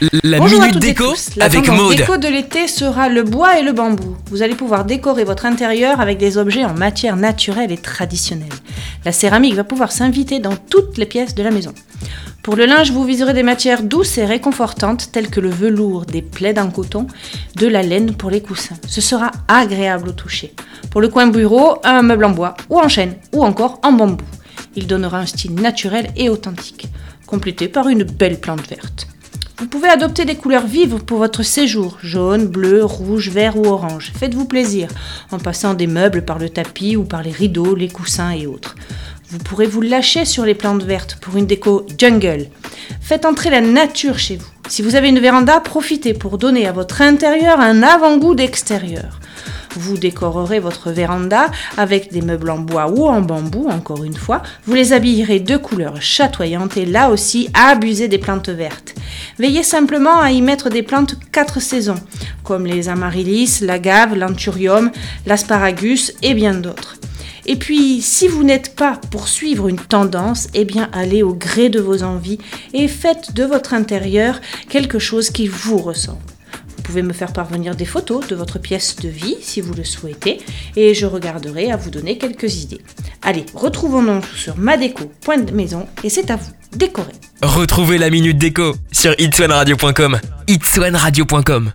La Bonjour minute déco tous. La avec tendance Maude. déco de l'été sera le bois et le bambou. Vous allez pouvoir décorer votre intérieur avec des objets en matière naturelle et traditionnelle. La céramique va pouvoir s'inviter dans toutes les pièces de la maison. Pour le linge, vous viserez des matières douces et réconfortantes telles que le velours, des plaids en coton, de la laine pour les coussins. Ce sera agréable au toucher. Pour le coin bureau, un meuble en bois ou en chêne ou encore en bambou. Il donnera un style naturel et authentique, complété par une belle plante verte. Vous pouvez adopter des couleurs vives pour votre séjour, jaune, bleu, rouge, vert ou orange. Faites-vous plaisir en passant des meubles par le tapis ou par les rideaux, les coussins et autres. Vous pourrez vous lâcher sur les plantes vertes pour une déco jungle. Faites entrer la nature chez vous. Si vous avez une véranda, profitez pour donner à votre intérieur un avant-goût d'extérieur. Vous décorerez votre véranda avec des meubles en bois ou en bambou, encore une fois. Vous les habillerez de couleurs chatoyantes et là aussi, abusez des plantes vertes. Veillez simplement à y mettre des plantes quatre saisons, comme les amaryllis, l'agave, l'anthurium, l'asparagus et bien d'autres. Et puis, si vous n'êtes pas pour suivre une tendance, eh bien allez au gré de vos envies et faites de votre intérieur quelque chose qui vous ressemble. Vous pouvez me faire parvenir des photos de votre pièce de vie si vous le souhaitez et je regarderai à vous donner quelques idées. Allez, retrouvons-nous sur madeco.maison et c'est à vous, décorez. Retrouvez la minute déco sur itswanradio.com. itswanradio.com